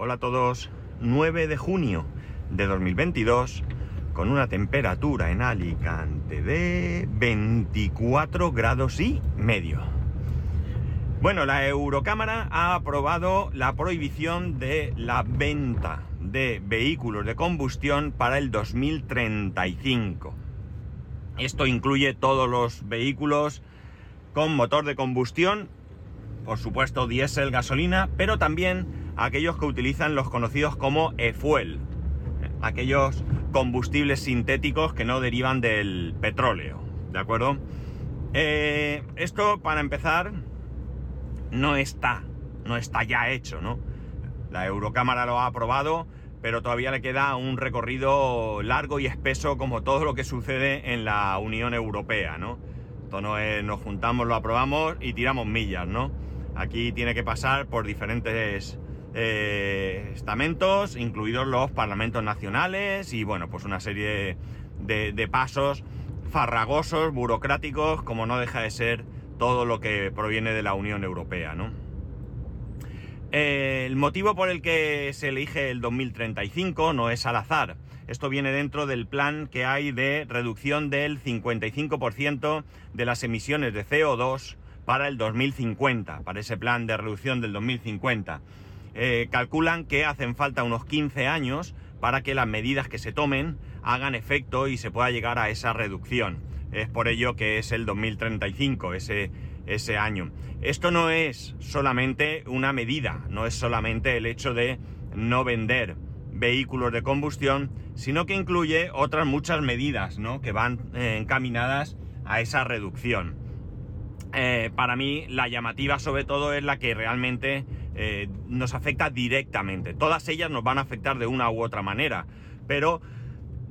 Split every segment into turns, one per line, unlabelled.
Hola a todos. 9 de junio de 2022 con una temperatura en Alicante de 24 grados y medio. Bueno, la Eurocámara ha aprobado la prohibición de la venta de vehículos de combustión para el 2035. Esto incluye todos los vehículos con motor de combustión, por supuesto diésel, gasolina, pero también aquellos que utilizan los conocidos como e-fuel, aquellos combustibles sintéticos que no derivan del petróleo, ¿de acuerdo? Eh, esto, para empezar, no está, no está ya hecho, ¿no? La Eurocámara lo ha aprobado, pero todavía le queda un recorrido largo y espeso como todo lo que sucede en la Unión Europea, ¿no? Esto no es, nos juntamos, lo aprobamos y tiramos millas, ¿no? Aquí tiene que pasar por diferentes eh, estamentos, incluidos los parlamentos nacionales y bueno, pues una serie de, pasos farragosos, burocráticos, como no deja de ser todo lo que proviene de la Unión Europea, ¿no? el motivo por el que se elige el 2035 no es al azar. Esto viene dentro del plan que hay de reducción del 55% de las emisiones de CO2 para el 2050, para ese plan de reducción del 2050. Eh, calculan que hacen falta unos 15 años para que las medidas que se tomen hagan efecto y se pueda llegar a esa reducción. Es por ello que es el 2035, ese, ese año. Esto no es solamente una medida, no es solamente el hecho de no vender vehículos de combustión, sino que incluye otras muchas medidas ¿no? que van eh, encaminadas a esa reducción. Eh, para mí la llamativa sobre todo es la que realmente eh, nos afecta directamente. Todas ellas nos van a afectar de una u otra manera, pero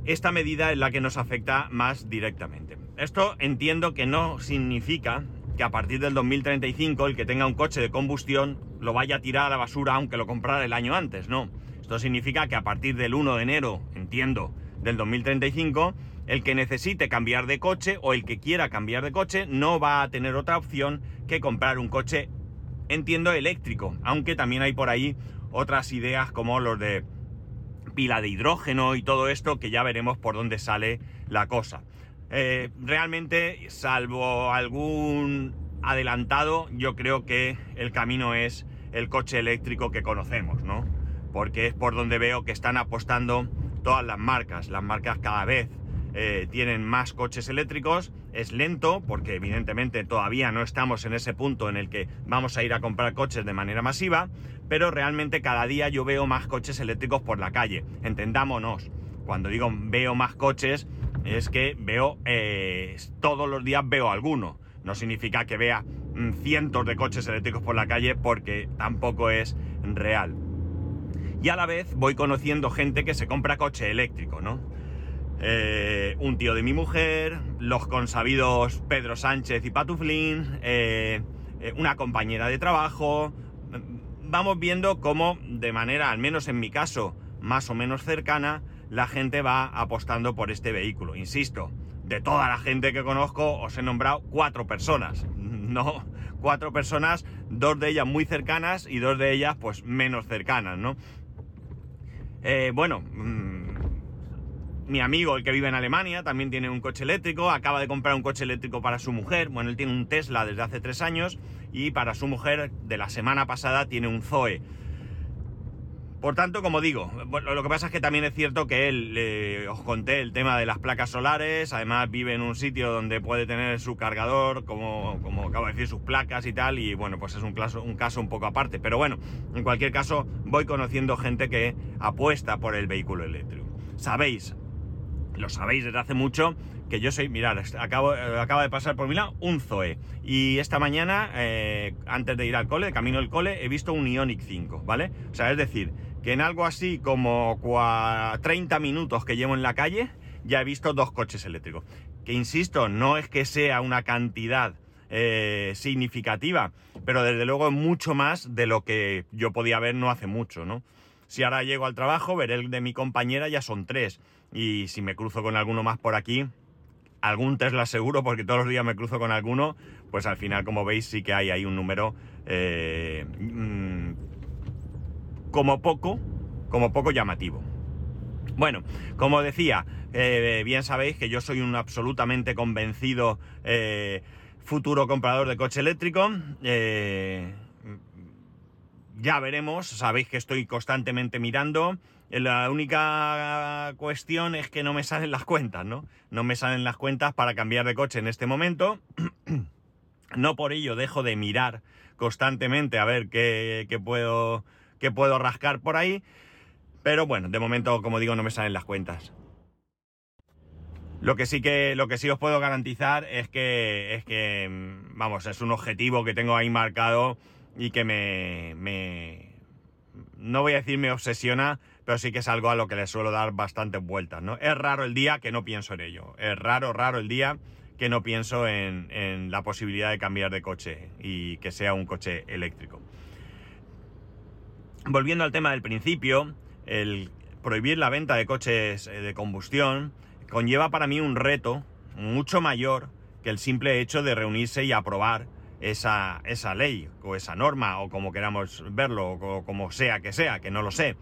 esta medida es la que nos afecta más directamente. Esto entiendo que no significa que a partir del 2035 el que tenga un coche de combustión lo vaya a tirar a la basura aunque lo comprara el año antes, no. Esto significa que a partir del 1 de enero, entiendo, del 2035, el que necesite cambiar de coche o el que quiera cambiar de coche no va a tener otra opción que comprar un coche entiendo eléctrico, aunque también hay por ahí otras ideas como los de pila de hidrógeno y todo esto que ya veremos por dónde sale la cosa. Eh, realmente, salvo algún adelantado, yo creo que el camino es el coche eléctrico que conocemos, ¿no? Porque es por donde veo que están apostando todas las marcas. Las marcas cada vez eh, tienen más coches eléctricos. Es lento porque evidentemente todavía no estamos en ese punto en el que vamos a ir a comprar coches de manera masiva, pero realmente cada día yo veo más coches eléctricos por la calle. Entendámonos, cuando digo veo más coches es que veo eh, todos los días veo alguno. No significa que vea mm, cientos de coches eléctricos por la calle porque tampoco es real. Y a la vez voy conociendo gente que se compra coche eléctrico, ¿no? Eh, un tío de mi mujer, los consabidos Pedro Sánchez y Patuflín, eh, eh, una compañera de trabajo. Vamos viendo cómo, de manera, al menos en mi caso, más o menos cercana, la gente va apostando por este vehículo. Insisto, de toda la gente que conozco, os he nombrado cuatro personas. No, cuatro personas, dos de ellas muy cercanas y dos de ellas, pues, menos cercanas, ¿no? bueno, mm, mi amigo, el que vive en Alemania, también tiene un coche eléctrico, acaba de comprar un coche eléctrico para su mujer, bueno, él tiene un Tesla desde hace tres años y para su mujer de la semana pasada tiene un Zoe. Por tanto, como digo, lo que pasa es que también es cierto que él, os conté el tema de las placas solares, además vive en un sitio donde puede tener su cargador, como, como acabo de decir, sus placas y tal, y bueno, pues es un caso, un caso un poco aparte. Pero bueno, en cualquier caso, voy conociendo gente que apuesta por el vehículo eléctrico. Sabéis, lo sabéis desde hace mucho, que yo soy, mirad, acabo, eh, acaba de pasar por mi lado un Zoe. Y esta mañana, eh, antes de ir al cole, de camino al cole, he visto un Ionic 5, ¿vale? O sea, es decir, que en algo así como 30 minutos que llevo en la calle, ya he visto dos coches eléctricos. Que insisto, no es que sea una cantidad eh, significativa, pero desde luego mucho más de lo que yo podía ver no hace mucho, ¿no? Si ahora llego al trabajo, veré el de mi compañera, ya son tres. Y si me cruzo con alguno más por aquí, algún Tesla seguro, porque todos los días me cruzo con alguno, pues al final, como veis, sí que hay ahí un número eh, mm, como poco, como poco llamativo. Bueno, como decía, eh, bien sabéis que yo soy un absolutamente convencido eh, futuro comprador de coche eléctrico. Ya veremos, sabéis que estoy constantemente mirando. La única cuestión es que no me salen las cuentas, ¿no? No me salen las cuentas para cambiar de coche en este momento. no por ello dejo de mirar constantemente a ver qué, puedo, qué puedo rascar por ahí. Pero bueno, de momento, como digo, no me salen las cuentas. Lo que sí que, lo que sí os puedo garantizar es que, es que, mm, vamos, es un objetivo que tengo ahí marcado y que me, me, no voy a decir me obsesiona, pero sí que es algo a lo que le suelo dar bastantes vueltas, ¿no? Es raro el día que no pienso en ello. Es raro, raro el día que no pienso en, en la posibilidad de cambiar de coche y que sea un coche eléctrico. Volviendo al tema del principio, el prohibir la venta de coches eh, de combustión conlleva para mí un reto mucho mayor que el simple hecho de reunirse y aprobar esa, esa ley o esa norma o como queramos verlo o como sea que sea, que no lo sé.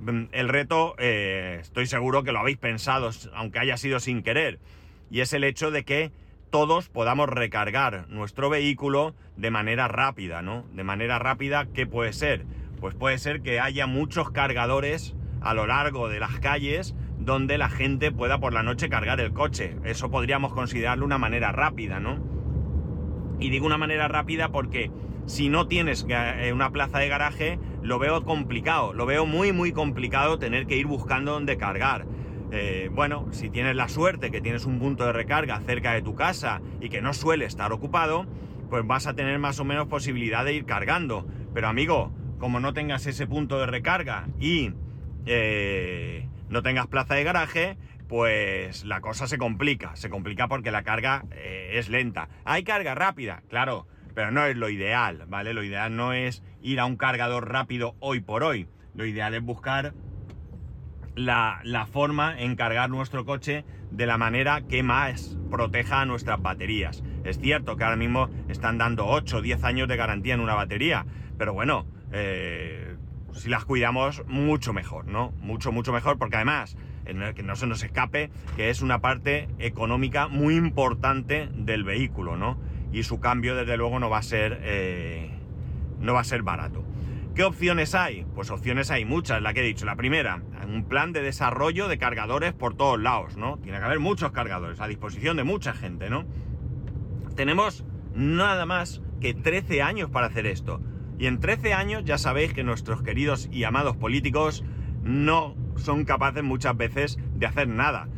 Mm, el reto eh, estoy seguro que lo habéis pensado, aunque haya sido sin querer, y es el hecho de que todos podamos recargar nuestro vehículo de manera rápida, ¿no? De manera rápida, ¿qué puede ser? Pues puede ser que haya muchos cargadores a lo largo de las calles donde la gente pueda por la noche cargar el coche. Eso podríamos considerarlo una manera rápida, ¿no? Y digo una manera rápida porque si no tienes eh, una plaza de garaje, lo veo complicado, lo veo muy muy complicado tener que ir buscando dónde cargar. Eh, bueno, si tienes la suerte que tienes un punto de recarga cerca de tu casa y que no suele estar ocupado, pues vas a tener más o menos posibilidad de ir cargando. Pero amigo, como no tengas ese punto de recarga y eh, no tengas plaza de garaje, pues la cosa se complica. Se complica porque la carga eh, es lenta. Hay carga rápida, claro, pero no es lo ideal, ¿vale? Lo ideal no es ir a un cargador rápido hoy por hoy. Lo ideal es buscar la, la forma en cargar nuestro coche de la manera que más proteja a nuestras baterías. Es cierto que ahora mismo están dando 8 o 10 años de garantía en una batería, pero bueno, eh, si las cuidamos, mucho mejor, ¿no? Mucho, mucho mejor, porque además, que no se nos escape, que es una parte económica muy importante del vehículo, ¿no? Y su cambio, desde luego, no va a ser, eh, no va a ser barato. ¿Qué opciones hay? Pues opciones hay muchas, la que he dicho. La primera, un plan de desarrollo de cargadores por todos lados, ¿no? Tiene que haber muchos cargadores a disposición de mucha gente, ¿no? Tenemos nada más que 13 años para hacer esto. Y en 13 años ya sabéis que nuestros queridos y amados políticos no son capaces muchas veces de hacer nada.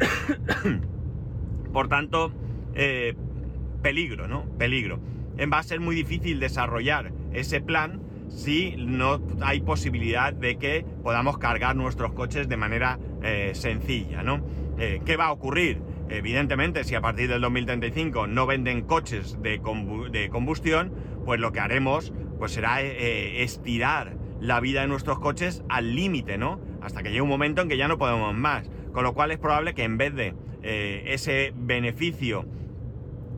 Por tanto, eh, peligro, ¿no? Peligro. Va a ser muy difícil desarrollar ese plan si no hay posibilidad de que podamos cargar nuestros coches de manera eh, sencilla, ¿no? Eh, ¿Qué va a ocurrir? Evidentemente, si a partir del 2035 no venden coches de, combustión, pues lo que haremos pues será estirar la vida de nuestros coches al límite, ¿no? Hasta que llegue un momento en que ya no podemos más. Con lo cual es probable que en vez de eh, ese beneficio,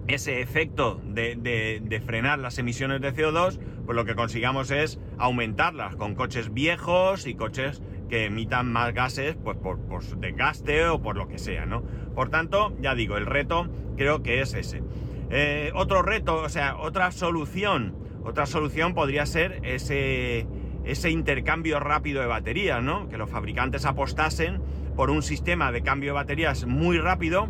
ese efecto de, frenar las emisiones de CO2, pues lo que consigamos es aumentarlas con coches viejos y coches que emitan más gases pues por, desgaste o por lo que sea, ¿no? Por tanto, ya digo, el reto creo que es ese. Eh, otro reto, o sea, otra solución, otra solución podría ser ese, ese intercambio rápido de baterías, ¿no? Que los fabricantes apostasen por un sistema de cambio de baterías muy rápido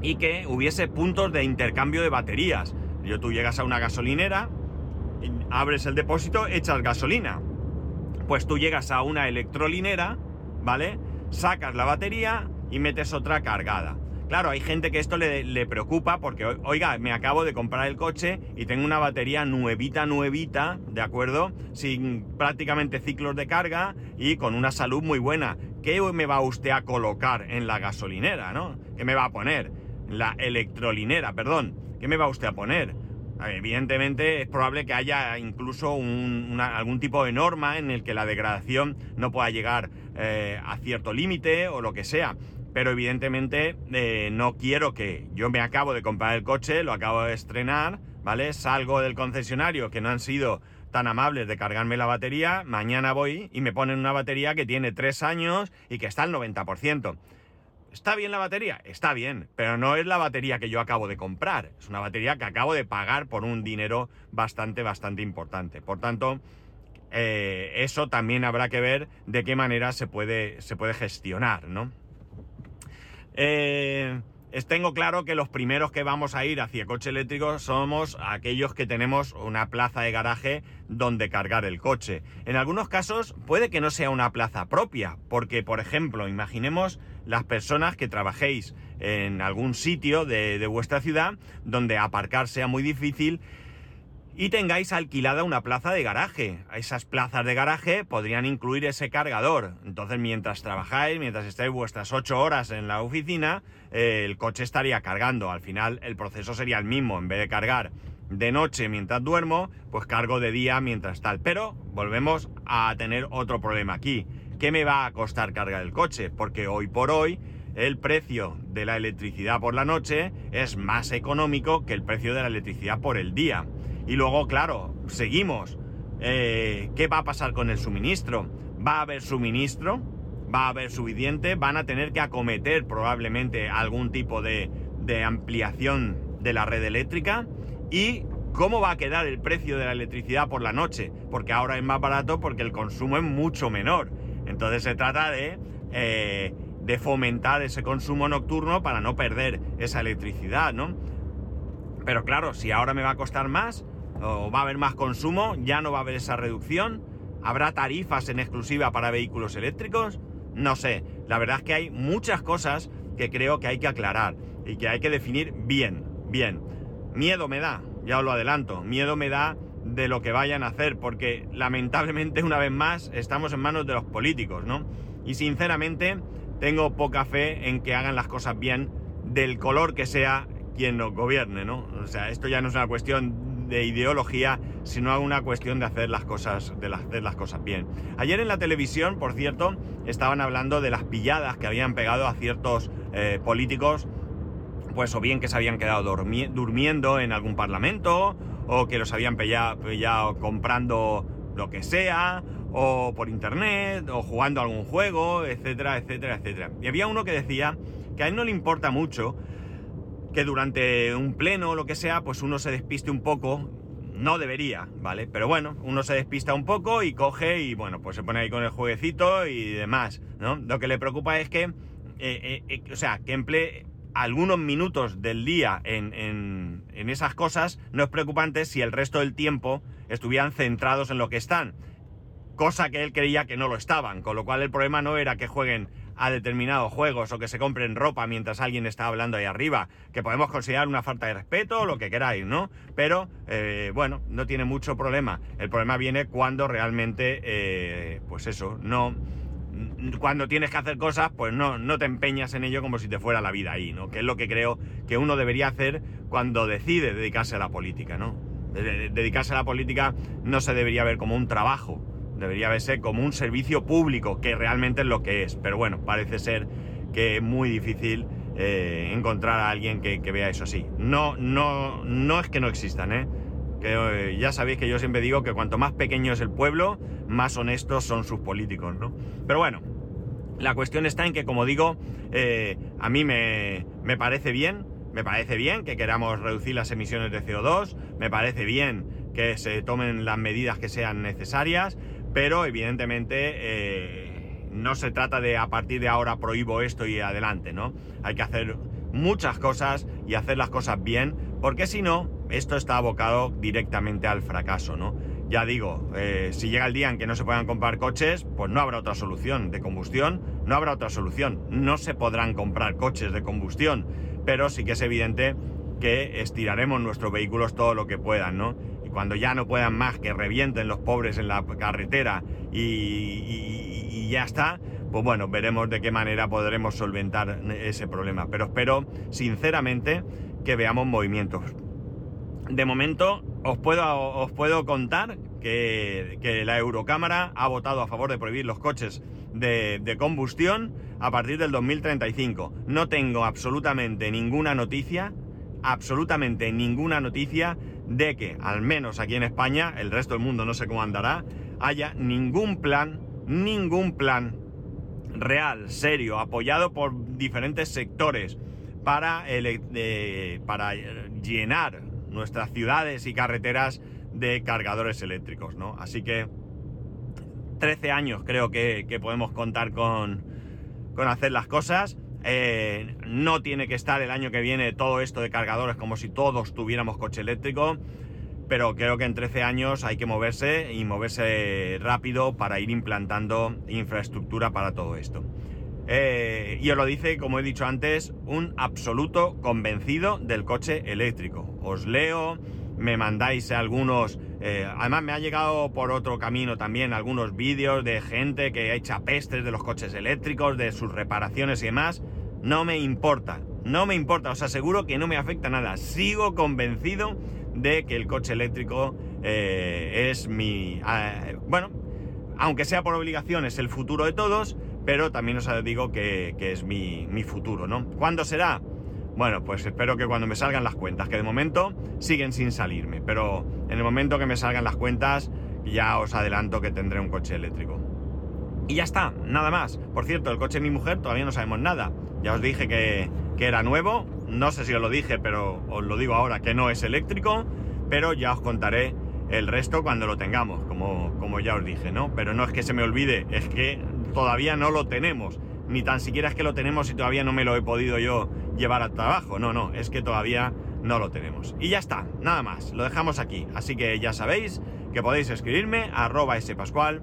y que hubiese puntos de intercambio de baterías. Yo tú llegas a una gasolinera, abres el depósito, echas gasolina pues tú llegas a una electrolinera, ¿vale? Sacas la batería y metes otra cargada. Claro, hay gente que esto le, preocupa porque, oiga, me acabo de comprar el coche y tengo una batería nuevita, nuevita, ¿de acuerdo? Sin prácticamente ciclos de carga y con una salud muy buena. ¿Qué me va usted a colocar en la gasolinera, no? ¿Qué me va a poner? La electrolinera, perdón. ¿Qué me va usted a poner? Evidentemente es probable que haya incluso algún tipo de norma en el que la degradación no pueda llegar eh, a cierto límite o lo que sea. Pero evidentemente eh, no quiero que yo me acabo de comprar el coche, lo acabo de estrenar, ¿vale? Salgo del concesionario que no han sido tan amables de cargarme la batería, mañana voy y me ponen una batería que tiene 3 años y que está al 90%. ¿Está bien la batería? Está bien, pero no es la batería que yo acabo de comprar. Es una batería que acabo de pagar por un dinero bastante, bastante importante. Por tanto, eh, eso también habrá que ver de qué manera se puede, se puede gestionar, ¿no? Eh, tengo claro que los primeros que vamos a ir hacia coche eléctrico somos aquellos que tenemos una plaza de garaje donde cargar el coche. En algunos casos puede que no sea una plaza propia, porque por ejemplo, imaginemos las personas que trabajéis en algún sitio de, de vuestra ciudad donde aparcar sea muy difícil y tengáis alquilada una plaza de garaje. Esas plazas de garaje podrían incluir ese cargador. Entonces, mientras trabajáis, mientras estáis vuestras ocho horas en la oficina, eh, el coche estaría cargando. Al final, el proceso sería el mismo. En vez de cargar de noche mientras duermo, pues cargo de día mientras tal. Pero volvemos a tener otro problema aquí. ¿Qué me va a costar cargar el coche? Porque hoy por hoy el precio de la electricidad por la noche es más económico que el precio de la electricidad por el día. Y luego, claro, seguimos. Eh, ¿Qué va a pasar con el suministro? ¿Va a haber suministro? ¿Va a haber suficiente? ¿Van a tener que acometer probablemente algún tipo de, de ampliación de la red eléctrica? ¿Y cómo va a quedar el precio de la electricidad por la noche? Porque ahora es más barato porque el consumo es mucho menor. Entonces se trata de, eh, de fomentar ese consumo nocturno para no perder esa electricidad, ¿no? Pero claro, si ahora me va a costar más, o va a haber más consumo, ya no va a haber esa reducción, habrá tarifas en exclusiva para vehículos eléctricos, no sé, la verdad es que hay muchas cosas que creo que hay que aclarar y que hay que definir bien, bien. Miedo me da, ya os lo adelanto, miedo me da de lo que vayan a hacer, porque lamentablemente una vez más estamos en manos de los políticos, ¿no? Y sinceramente tengo poca fe en que hagan las cosas bien del color que sea quien nos gobierne, ¿no? O sea, esto ya no es una cuestión de ideología, sino una cuestión de hacer las cosas, de hacer las cosas bien. Ayer en la televisión, por cierto, estaban hablando de las pilladas que habían pegado a ciertos eh, políticos, pues o bien que se habían quedado durmiendo en algún parlamento, o que los habían pillado, comprando lo que sea, o por internet, o jugando algún juego, etcétera, etcétera, etcétera. Y había uno que decía que a él no le importa mucho que durante un pleno o lo que sea, pues uno se despiste un poco. No debería, ¿vale? Pero bueno, uno se despista un poco y coge y bueno, pues se pone ahí con el jueguecito y demás, ¿no? Lo que le preocupa es que, eh, eh, eh, o sea, que emplee algunos minutos del día en, en, en esas cosas no es preocupante si el resto del tiempo estuvieran centrados en lo que están. Cosa que él creía que no lo estaban, con lo cual el problema no era que jueguen a determinados juegos o que se compren ropa mientras alguien está hablando ahí arriba, que podemos considerar una falta de respeto o lo que queráis, ¿no? Pero, eh, bueno, no tiene mucho problema. El problema viene cuando realmente, eh, pues eso, no... Cuando tienes que hacer cosas, pues no, no te empeñas en ello como si te fuera la vida ahí, ¿no? Que es lo que creo que uno debería hacer cuando decide dedicarse a la política, ¿no? Dedicarse a la política no se debería ver como un trabajo, Debería verse como un servicio público, que realmente es lo que es. Pero bueno, parece ser que es muy difícil eh, encontrar a alguien que, vea eso así. No, no, no es que no existan, ¿eh? Que eh, ya sabéis que yo siempre digo que cuanto más pequeño es el pueblo, más honestos son sus políticos, ¿no? Pero bueno, la cuestión está en que, como digo, eh, a mí me, me parece bien, me parece bien que queramos reducir las emisiones de CO2, me parece bien que se tomen las medidas que sean necesarias, pero evidentemente eh, no se trata de a partir de ahora prohíbo esto y adelante, ¿no? Hay que hacer muchas cosas y hacer las cosas bien, porque si no, esto está abocado directamente al fracaso, ¿no? Ya digo, eh, si llega el día en que no se puedan comprar coches, pues no habrá otra solución de combustión, no habrá otra solución, no se podrán comprar coches de combustión, pero sí que es evidente que estiraremos nuestros vehículos todo lo que puedan, ¿no? Cuando ya no puedan más, que revienten los pobres en la carretera y, ya está, pues bueno, veremos de qué manera podremos solventar ese problema. Pero espero, sinceramente, que veamos movimientos. De momento, os puedo, os puedo contar que, la Eurocámara ha votado a favor de prohibir los coches de, combustión a partir del 2035. No tengo absolutamente ninguna noticia, absolutamente ninguna noticia de que, al menos aquí en España, el resto del mundo no sé cómo andará, haya ningún plan, ningún plan real, serio, apoyado por diferentes sectores para, para llenar nuestras ciudades y carreteras de cargadores eléctricos, ¿no? Así que 13 años creo que, podemos contar con, con, hacer las cosas. Eh, no tiene que estar el año que viene todo esto de cargadores como si todos tuviéramos coche eléctrico, pero creo que en 13 años hay que moverse y moverse rápido para ir implantando infraestructura para todo esto. Eh, y os lo dice, como he dicho antes, un absoluto convencido del coche eléctrico. Os leo, me mandáis algunos... Eh, además me ha llegado por otro camino también algunos vídeos de gente que echa pestes de los coches eléctricos, de sus reparaciones y demás. No me importa, no me importa, os aseguro que no me afecta nada. Sigo convencido de que el coche eléctrico eh, es mi... bueno, aunque sea por obligación, es el futuro de todos pero también os digo que, es mi, futuro, ¿no? ¿Cuándo será? Bueno, pues espero que cuando me salgan las cuentas, que de momento siguen sin salirme, pero en el momento que me salgan las cuentas ya os adelanto que tendré un coche eléctrico. Y ya está, nada más. Por cierto, el coche de mi mujer todavía no sabemos nada. Ya os dije que, era nuevo, no sé si os lo dije, pero os lo digo ahora que no es eléctrico, pero ya os contaré el resto cuando lo tengamos, como, como ya os dije, ¿no? Pero no es que se me olvide, es que todavía no lo tenemos. Ni tan siquiera es que lo tenemos y todavía no me lo he podido yo llevar al trabajo. No, no, es que todavía no lo tenemos. Y ya está, nada más, lo dejamos aquí. Así que ya sabéis que podéis escribirme a arroba spascual,